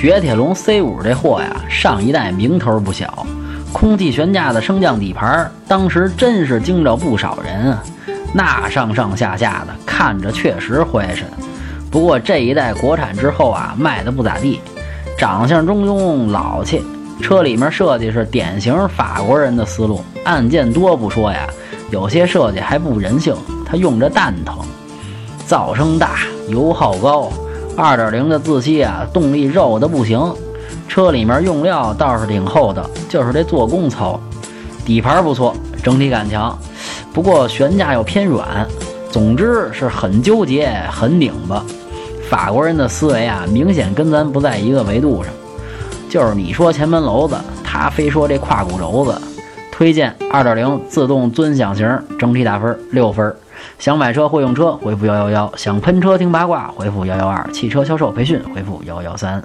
雪铁龙 C 五这货呀，上一代名头不小，空气悬架的升降底盘，当时真是惊着不少人啊。那上上下下的，看着确实灰碜。不过这一代国产之后啊，卖的不咋地，长相中庸老气，车里面设计是典型法国人的思路，按键多不说呀，有些设计还不人性，它用着蛋疼，噪声大，油耗高。二点零的自吸啊，动力肉的不行。车里面用料倒是挺厚的，就是这做工糙。底盘不错，整体感强，不过悬架又偏软。总之是很纠结，很拧巴。法国人的思维啊，明显跟咱不在一个维度上。就是你说前门楼子，他非说这胯骨轴子。推荐二点零自动尊享型，整体打分六分。想买车会用车，回复幺幺幺；想喷车听八卦，回复幺幺二；汽车销售培训，回复幺幺三。